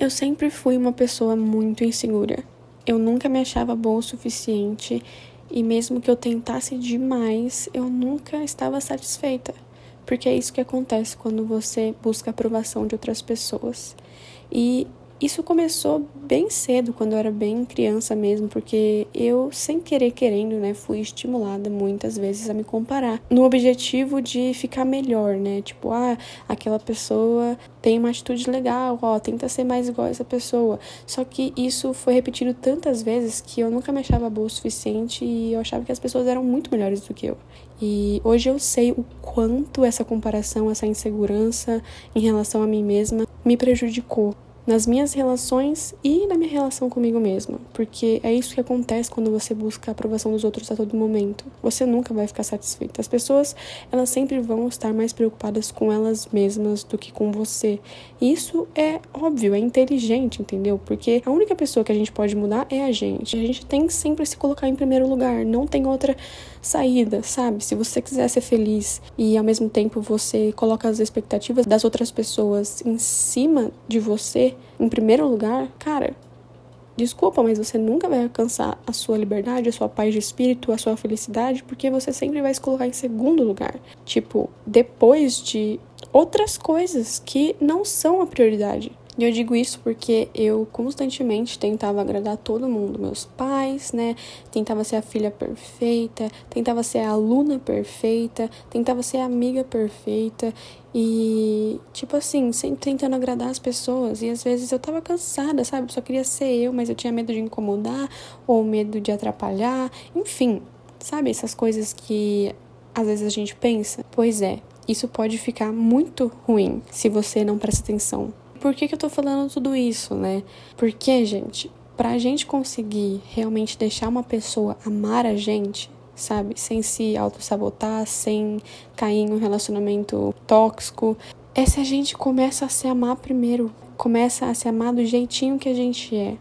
Eu sempre fui uma pessoa muito insegura. Eu nunca me achava boa o suficiente e mesmo que eu tentasse demais, eu nunca estava satisfeita. Porque é isso que acontece quando você busca a aprovação de outras pessoas. E isso começou bem cedo, quando eu era bem criança mesmo, porque eu, sem querer querendo, né, fui estimulada muitas vezes a me comparar, no objetivo de ficar melhor, né? Tipo, ah, aquela pessoa tem uma atitude legal, ó, tenta ser mais igual a essa pessoa. Só que isso foi repetido tantas vezes que eu nunca me achava boa o suficiente e eu achava que as pessoas eram muito melhores do que eu. E hoje eu sei o quanto essa comparação, essa insegurança em relação a mim mesma me prejudicou nas minhas relações e na minha relação comigo mesma, porque é isso que acontece quando você busca a aprovação dos outros a todo momento. Você nunca vai ficar satisfeita. As pessoas, elas sempre vão estar mais preocupadas com elas mesmas do que com você. E isso é óbvio, é inteligente, entendeu? Porque a única pessoa que a gente pode mudar é a gente. A gente tem que sempre se colocar em primeiro lugar, não tem outra saída, sabe? Se você quiser ser feliz e ao mesmo tempo você coloca as expectativas das outras pessoas em cima de você, em primeiro lugar, cara, desculpa, mas você nunca vai alcançar a sua liberdade, a sua paz de espírito, a sua felicidade, porque você sempre vai se colocar em segundo lugar. Tipo, depois de outras coisas que não são a prioridade. E eu digo isso porque eu constantemente tentava agradar todo mundo, meus pais, né? Tentava ser a filha perfeita, tentava ser a aluna perfeita, tentava ser a amiga perfeita e, tipo assim, sempre tentando agradar as pessoas. E às vezes eu tava cansada, sabe? Só queria ser eu, mas eu tinha medo de incomodar ou medo de atrapalhar. Enfim, sabe? Essas coisas que às vezes a gente pensa. Pois é, isso pode ficar muito ruim se você não presta atenção por que, que eu tô falando tudo isso, né? Porque, gente, pra gente conseguir realmente deixar uma pessoa amar a gente, sabe? Sem se auto-sabotar, sem cair em um relacionamento tóxico, é se a gente começa a se amar primeiro. Começa a se amar do jeitinho que a gente é.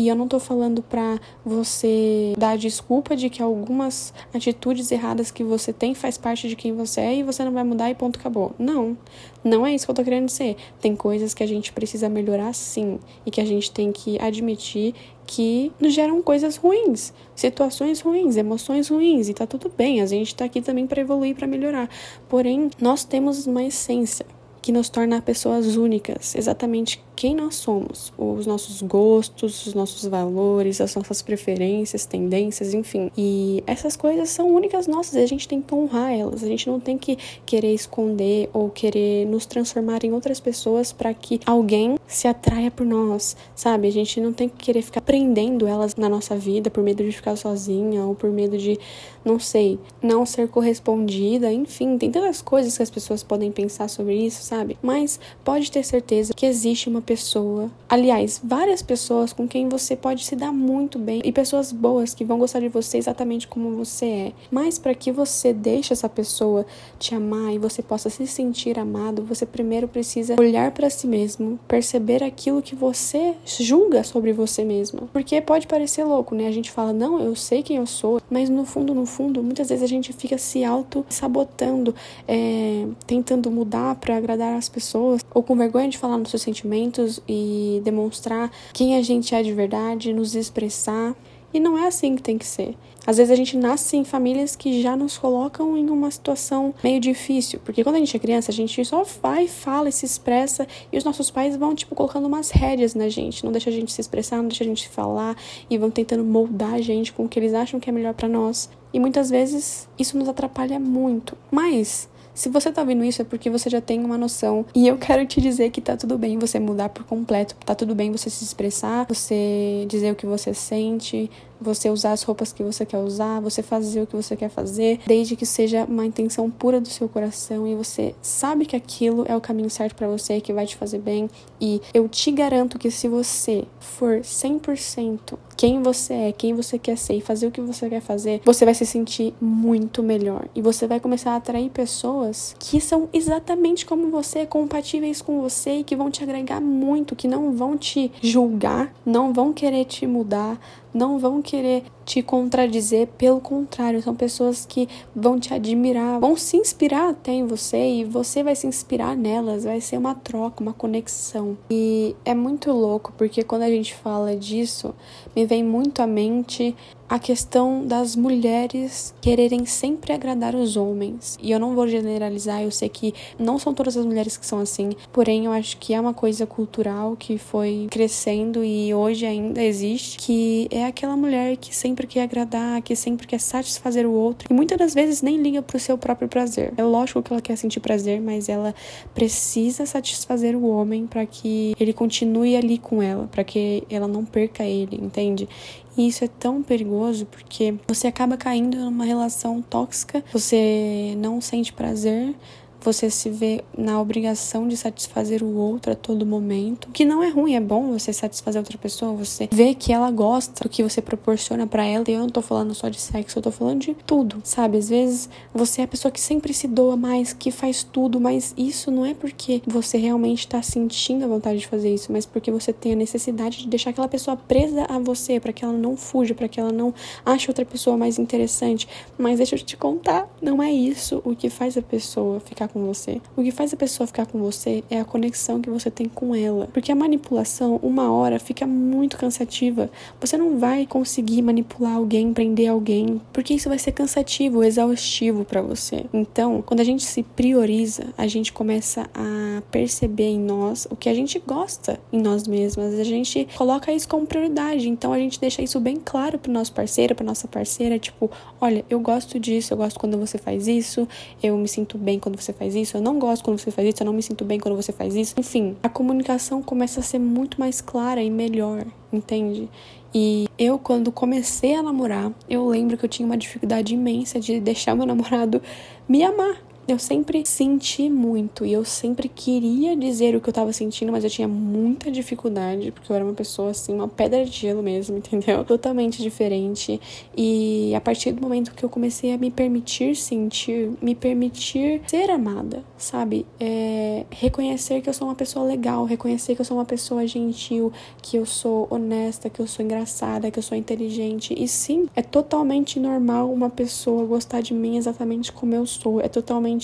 E eu não tô falando pra você dar desculpa de que algumas atitudes erradas que você tem faz parte de quem você é e você não vai mudar e ponto acabou. Não. Não é isso que eu tô querendo dizer. Tem coisas que a gente precisa melhorar sim e que a gente tem que admitir que nos geram coisas ruins, situações ruins, emoções ruins e tá tudo bem. A gente tá aqui também para evoluir, para melhorar. Porém, nós temos uma essência que nos torna pessoas únicas, exatamente quem nós somos, os nossos gostos, os nossos valores, as nossas preferências, tendências, enfim. E essas coisas são únicas nossas e a gente tem que honrar elas. A gente não tem que querer esconder ou querer nos transformar em outras pessoas para que alguém se atraia por nós, sabe? A gente não tem que querer ficar prendendo elas na nossa vida por medo de ficar sozinha ou por medo de, não sei, não ser correspondida, enfim, tem tantas coisas que as pessoas podem pensar sobre isso, sabe? Mas pode ter certeza que existe uma pessoa, aliás, várias pessoas com quem você pode se dar muito bem e pessoas boas que vão gostar de você exatamente como você é. Mas para que você deixe essa pessoa te amar e você possa se sentir amado, você primeiro precisa olhar para si mesmo, perceber aquilo que você julga sobre você mesmo. Porque pode parecer louco, né? A gente fala, não, eu sei quem eu sou, mas no fundo, no fundo, muitas vezes a gente fica se auto-sabotando, é, tentando mudar para agradar as pessoas, ou com vergonha de falar nos seus sentimentos e demonstrar quem a gente é de verdade, nos expressar. E não é assim que tem que ser. Às vezes a gente nasce em famílias que já nos colocam em uma situação meio difícil, porque quando a gente é criança, a gente só vai, fala e se expressa, e os nossos pais vão, tipo, colocando umas rédeas na gente, não deixa a gente se expressar, não deixa a gente falar, e vão tentando moldar a gente com o que eles acham que é melhor para nós. E muitas vezes isso nos atrapalha muito. Mas se você tá ouvindo isso é porque você já tem uma noção. E eu quero te dizer que tá tudo bem você mudar por completo. Tá tudo bem você se expressar, você dizer o que você sente, você usar as roupas que você quer usar, você fazer o que você quer fazer, desde que seja uma intenção pura do seu coração e você sabe que aquilo é o caminho certo para você, que vai te fazer bem. E eu te garanto que se você for 100% quem você é, quem você quer ser e fazer o que você quer fazer, você vai se sentir muito melhor. E você vai começar a atrair pessoas que são exatamente como você, compatíveis com você e que vão te agregar muito, que não vão te julgar, não vão querer te mudar, não vão querer te contradizer, pelo contrário, são pessoas que vão te admirar, vão se inspirar até em você e você vai se inspirar nelas, vai ser uma troca, uma conexão. E é muito louco porque quando a gente fala disso, me vem muito à mente a questão das mulheres quererem sempre agradar os homens. E eu não vou generalizar, eu sei que não são todas as mulheres que são assim, porém eu acho que é uma coisa cultural que foi crescendo e hoje ainda existe, que é aquela mulher que sempre quer agradar, que sempre quer satisfazer o outro e muitas das vezes nem liga pro seu próprio prazer. É lógico que ela quer sentir prazer, mas ela precisa satisfazer o homem para que ele continue ali com ela, para que ela não perca ele, entende? E isso é tão perigoso porque você acaba caindo numa relação tóxica, você não sente prazer, você se vê na obrigação de satisfazer o outro a todo momento, que não é ruim, é bom você satisfazer outra pessoa, você vê que ela gosta do que você proporciona para ela. E eu não tô falando só de sexo, eu tô falando de tudo, sabe? Às vezes você é a pessoa que sempre se doa mais, que faz tudo, mas isso não é porque você realmente tá sentindo a vontade de fazer isso, mas porque você tem a necessidade de deixar aquela pessoa presa a você, para que ela não fuja, para que ela não ache outra pessoa mais interessante. Mas deixa eu te contar, não é isso o que faz a pessoa ficar com você. O que faz a pessoa ficar com você é a conexão que você tem com ela. Porque a manipulação, uma hora, fica muito cansativa. Você não vai conseguir manipular alguém, prender alguém, porque isso vai ser cansativo, exaustivo para você. Então, quando a gente se prioriza, a gente começa a perceber em nós o que a gente gosta em nós mesmas. A gente coloca isso como prioridade. Então, a gente deixa isso bem claro pro nosso parceiro, pra nossa parceira, tipo, olha, eu gosto disso, eu gosto quando você faz isso, eu me sinto bem quando você faz isso, eu não gosto quando você faz isso, eu não me sinto bem quando você faz isso. Enfim, a comunicação começa a ser muito mais clara e melhor, entende? E eu, quando comecei a namorar, eu lembro que eu tinha uma dificuldade imensa de deixar meu namorado me amar eu sempre senti muito e eu sempre queria dizer o que eu tava sentindo, mas eu tinha muita dificuldade, porque eu era uma pessoa assim, uma pedra de gelo mesmo, entendeu? Totalmente diferente. E a partir do momento que eu comecei a me permitir sentir, me permitir ser amada, sabe? É, reconhecer que eu sou uma pessoa legal, reconhecer que eu sou uma pessoa gentil, que eu sou honesta, que eu sou engraçada, que eu sou inteligente. E sim, é totalmente normal uma pessoa gostar de mim exatamente como eu sou. É totalmente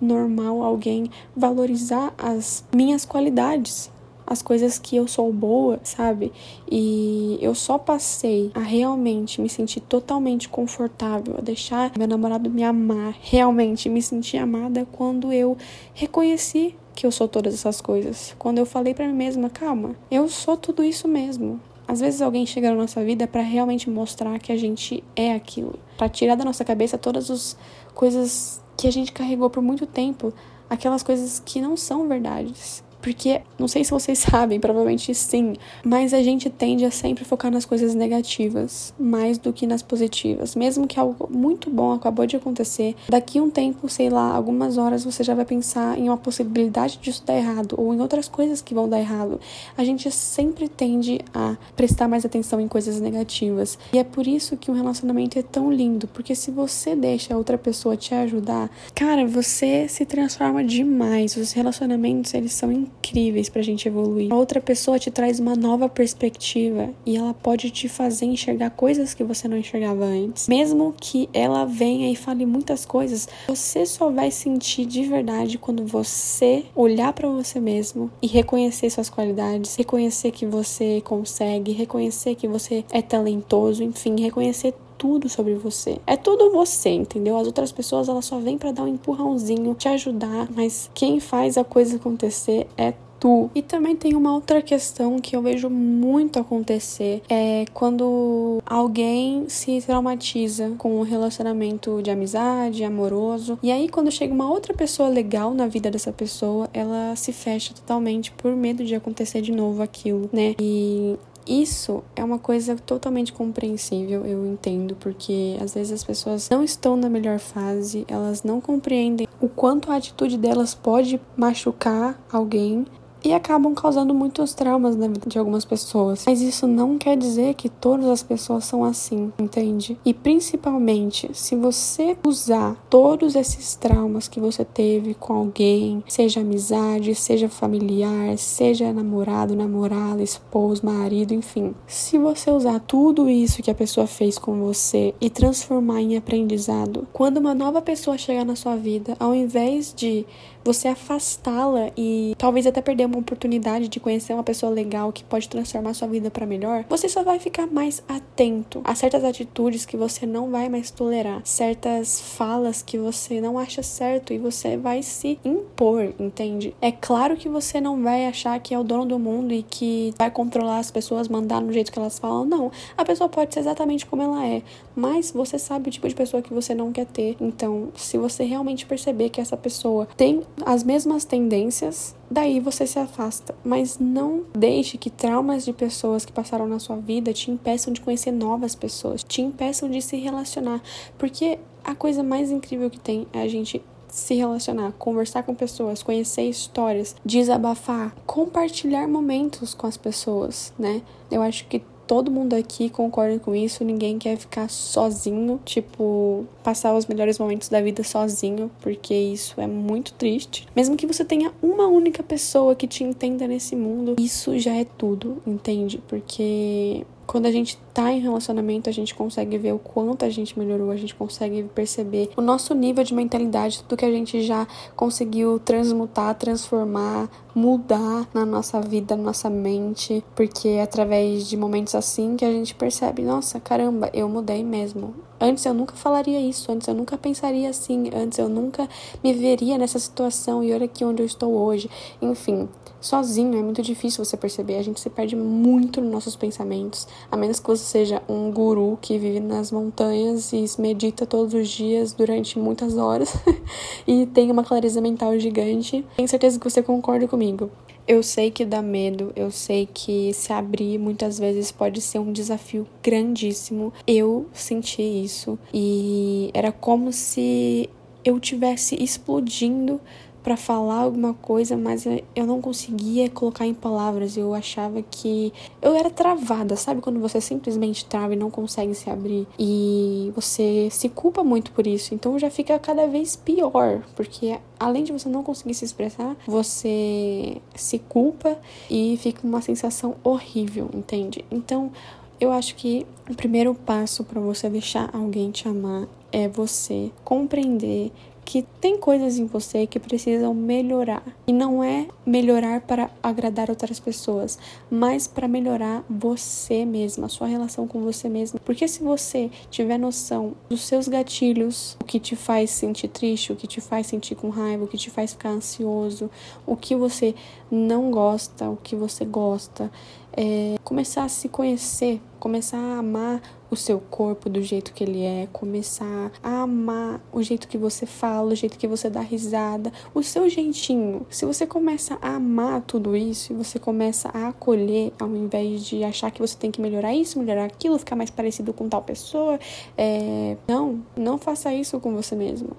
normal alguém valorizar as minhas qualidades, as coisas que eu sou boa, sabe? E eu só passei a realmente me sentir totalmente confortável, a deixar meu namorado me amar, realmente me sentir amada quando eu reconheci que eu sou todas essas coisas. Quando eu falei para mim mesma, calma, eu sou tudo isso mesmo. Às vezes alguém chega na nossa vida para realmente mostrar que a gente é aquilo, para tirar da nossa cabeça todas as coisas que a gente carregou por muito tempo aquelas coisas que não são verdades. Porque, não sei se vocês sabem, provavelmente sim, mas a gente tende a sempre focar nas coisas negativas mais do que nas positivas. Mesmo que algo muito bom acabou de acontecer, daqui um tempo, sei lá, algumas horas você já vai pensar em uma possibilidade disso dar errado ou em outras coisas que vão dar errado. A gente sempre tende a prestar mais atenção em coisas negativas. E é por isso que um relacionamento é tão lindo, porque se você deixa a outra pessoa te ajudar, cara, você se transforma demais. Os relacionamentos, eles são incríveis incríveis pra gente evoluir. A outra pessoa te traz uma nova perspectiva e ela pode te fazer enxergar coisas que você não enxergava antes. Mesmo que ela venha e fale muitas coisas, você só vai sentir de verdade quando você olhar para você mesmo e reconhecer suas qualidades, reconhecer que você consegue, reconhecer que você é talentoso, enfim, reconhecer tudo sobre você. É tudo você, entendeu? As outras pessoas elas só vêm para dar um empurrãozinho, te ajudar, mas quem faz a coisa acontecer é Tu. E também tem uma outra questão que eu vejo muito acontecer é quando alguém se traumatiza com um relacionamento de amizade, amoroso, e aí quando chega uma outra pessoa legal na vida dessa pessoa, ela se fecha totalmente por medo de acontecer de novo aquilo, né? E isso é uma coisa totalmente compreensível, eu entendo, porque às vezes as pessoas não estão na melhor fase, elas não compreendem o quanto a atitude delas pode machucar alguém e acabam causando muitos traumas na vida de algumas pessoas. Mas isso não quer dizer que todas as pessoas são assim, entende? E principalmente, se você usar todos esses traumas que você teve com alguém, seja amizade, seja familiar, seja namorado, namorada, esposo, marido, enfim. Se você usar tudo isso que a pessoa fez com você e transformar em aprendizado, quando uma nova pessoa chegar na sua vida, ao invés de você afastá-la e talvez até perder uma oportunidade de conhecer uma pessoa legal que pode transformar sua vida para melhor, você só vai ficar mais atento a certas atitudes que você não vai mais tolerar, certas falas que você não acha certo e você vai se impor, entende? É claro que você não vai achar que é o dono do mundo e que vai controlar as pessoas, mandar no jeito que elas falam, não. A pessoa pode ser exatamente como ela é, mas você sabe o tipo de pessoa que você não quer ter. Então, se você realmente perceber que essa pessoa tem as mesmas tendências, daí você se afasta. Mas não deixe que traumas de pessoas que passaram na sua vida te impeçam de conhecer novas pessoas, te impeçam de se relacionar, porque a coisa mais incrível que tem é a gente se relacionar, conversar com pessoas, conhecer histórias, desabafar, compartilhar momentos com as pessoas, né? Eu acho que todo mundo aqui concorda com isso, ninguém quer ficar sozinho, tipo, passar os melhores momentos da vida sozinho, porque isso é muito triste. Mesmo que você tenha uma única pessoa que te entenda nesse mundo, isso já é tudo, entende? Porque quando a gente tá em relacionamento, a gente consegue ver o quanto a gente melhorou, a gente consegue perceber o nosso nível de mentalidade, tudo que a gente já conseguiu transmutar, transformar, mudar na nossa vida, na nossa mente, porque é através de momentos assim que a gente percebe, nossa, caramba, eu mudei mesmo. Antes eu nunca falaria isso, antes eu nunca pensaria assim, antes eu nunca me veria nessa situação e olha aqui onde eu estou hoje. Enfim, sozinho é muito difícil você perceber, a gente se perde muito nos nossos pensamentos, a menos que você seja um guru que vive nas montanhas e medita todos os dias durante muitas horas e tem uma clareza mental gigante. Tenho certeza que você concorda comigo. Eu sei que dá medo, eu sei que se abrir muitas vezes pode ser um desafio grandíssimo. Eu senti isso e era como se eu tivesse explodindo para falar alguma coisa, mas eu não conseguia colocar em palavras. Eu achava que eu era travada, sabe quando você simplesmente trava e não consegue se abrir e você se culpa muito por isso. Então já fica cada vez pior, porque além de você não conseguir se expressar, você se culpa e fica uma sensação horrível, entende? Então, eu acho que o primeiro passo para você deixar alguém te amar é você compreender que tem coisas em você que precisam melhorar. E não é melhorar para agradar outras pessoas, mas para melhorar você mesma, a sua relação com você mesma. Porque se você tiver noção dos seus gatilhos, o que te faz sentir triste, o que te faz sentir com raiva, o que te faz ficar ansioso, o que você não gosta, o que você gosta, é, começar a se conhecer, começar a amar o seu corpo do jeito que ele é, começar a amar o jeito que você fala, o jeito que você dá risada, o seu jeitinho. Se você começa a amar tudo isso e você começa a acolher, ao invés de achar que você tem que melhorar isso, melhorar aquilo, ficar mais parecido com tal pessoa, é... não, não faça isso com você mesmo.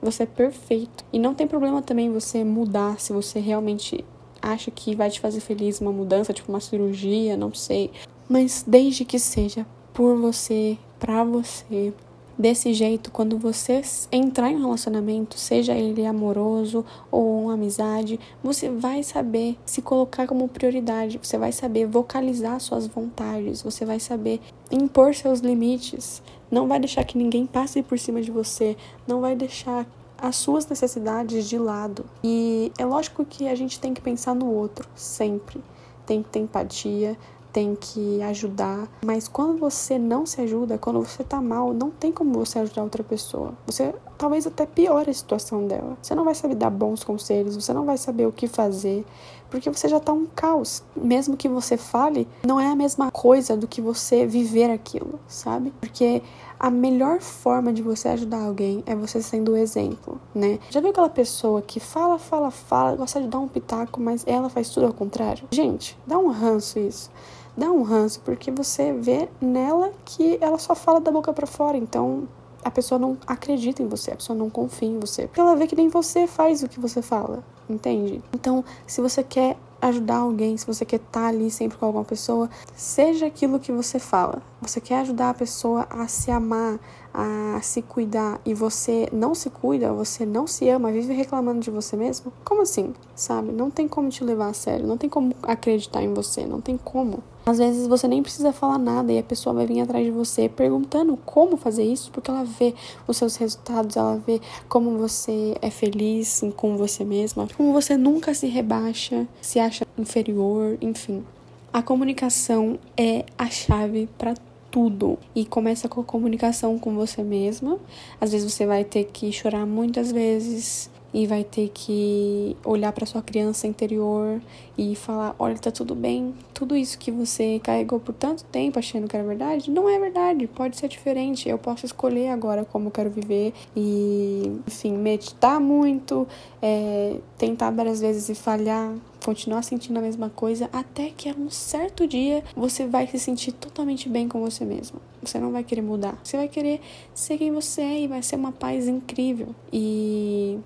Você é perfeito. E não tem problema também você mudar se você realmente acha que vai te fazer feliz uma mudança, tipo uma cirurgia, não sei. Mas desde que seja por você, para você, desse jeito, quando você entrar em um relacionamento, seja ele amoroso ou uma amizade, você vai saber se colocar como prioridade, você vai saber vocalizar suas vontades, você vai saber impor seus limites, não vai deixar que ninguém passe por cima de você, não vai deixar as suas necessidades de lado. E é lógico que a gente tem que pensar no outro, sempre. Tem que ter empatia, tem que ajudar. Mas quando você não se ajuda, quando você tá mal, não tem como você ajudar outra pessoa. Você talvez até piore a situação dela. Você não vai saber dar bons conselhos, você não vai saber o que fazer, porque você já tá um caos. Mesmo que você fale, não é a mesma coisa do que você viver aquilo, sabe? Porque a melhor forma de você ajudar alguém é você sendo o exemplo, né? Já viu aquela pessoa que fala, fala, fala, gosta de dar um pitaco, mas ela faz tudo ao contrário? Gente, dá um ranço isso. Dá um ranço, porque você vê nela que ela só fala da boca para fora, então a pessoa não acredita em você, a pessoa não confia em você. Porque ela vê que nem você faz o que você fala, entende? Então, se você quer ajudar alguém, se você quer estar tá ali sempre com alguma pessoa, seja aquilo que você fala. Você quer ajudar a pessoa a se amar, a se cuidar e você não se cuida, você não se ama, vive reclamando de você mesmo? Como assim? Sabe? Não tem como te levar a sério, não tem como acreditar em você, não tem como. Às vezes você nem precisa falar nada e a pessoa vai vir atrás de você perguntando como fazer isso, porque ela vê os seus resultados, ela vê como você é feliz com você mesma, como você nunca se rebaixa, se acha inferior, enfim. A comunicação é a chave para tudo. E começa com a comunicação com você mesma. Às vezes você vai ter que chorar muitas vezes, e vai ter que olhar para sua criança interior e falar: olha, tá tudo bem, tudo isso que você carregou por tanto tempo achando que era verdade, não é verdade, pode ser diferente. Eu posso escolher agora como eu quero viver e, enfim, meditar muito, é, tentar várias vezes e falhar, continuar sentindo a mesma coisa, até que um certo dia você vai se sentir totalmente bem com você mesmo. Você não vai querer mudar, você vai querer ser quem você é e vai ser uma paz incrível. E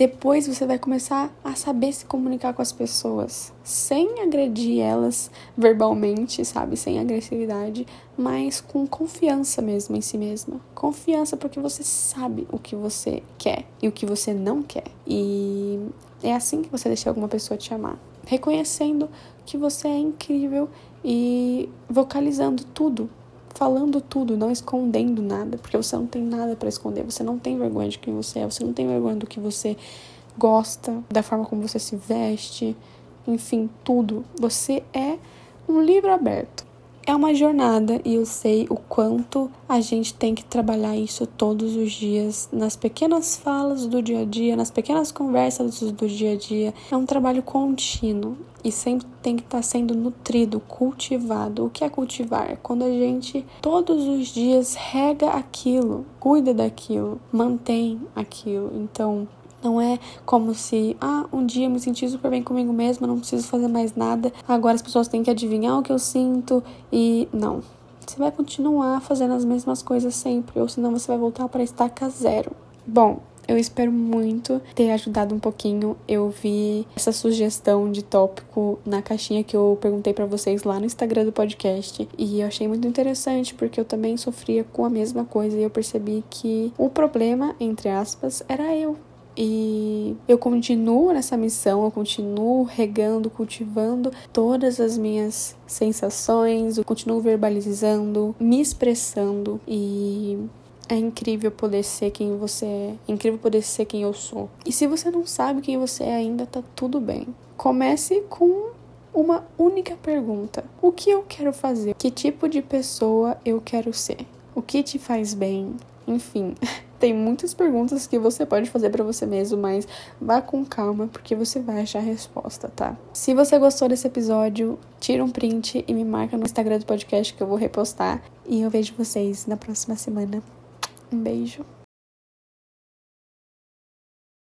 depois você vai começar a saber se comunicar com as pessoas, sem agredir elas verbalmente, sabe? Sem agressividade, mas com confiança mesmo em si mesma. Confiança porque você sabe o que você quer e o que você não quer. E é assim que você deixa alguma pessoa te amar. Reconhecendo que você é incrível e vocalizando tudo falando tudo, não escondendo nada, porque você não tem nada para esconder, você não tem vergonha de quem você é, você não tem vergonha do que você gosta, da forma como você se veste, enfim, tudo. Você é um livro aberto. É uma jornada e eu sei o quanto a gente tem que trabalhar isso todos os dias, nas pequenas falas do dia a dia, nas pequenas conversas do dia a dia. É um trabalho contínuo e sempre tem que estar sendo nutrido, cultivado. O que é cultivar? Quando a gente todos os dias rega aquilo, cuida daquilo, mantém aquilo. Então, não é como se, ah, um dia eu me senti super bem comigo mesma, não preciso fazer mais nada, agora as pessoas têm que adivinhar o que eu sinto e não. Você vai continuar fazendo as mesmas coisas sempre, ou senão você vai voltar para estaca zero. Bom, eu espero muito ter ajudado um pouquinho. Eu vi essa sugestão de tópico na caixinha que eu perguntei para vocês lá no Instagram do podcast e eu achei muito interessante porque eu também sofria com a mesma coisa e eu percebi que o problema, entre aspas, era eu. E eu continuo nessa missão, eu continuo regando, cultivando todas as minhas sensações, eu continuo verbalizando, me expressando e é incrível poder ser quem você é, é incrível poder ser quem eu sou. E se você não sabe quem você é ainda, tá tudo bem. Comece com uma única pergunta: O que eu quero fazer? Que tipo de pessoa eu quero ser? O que te faz bem? Enfim, tem muitas perguntas que você pode fazer para você mesmo, mas vá com calma porque você vai achar a resposta, tá? Se você gostou desse episódio, tira um print e me marca no Instagram do podcast que eu vou repostar. E eu vejo vocês na próxima semana. Um beijo.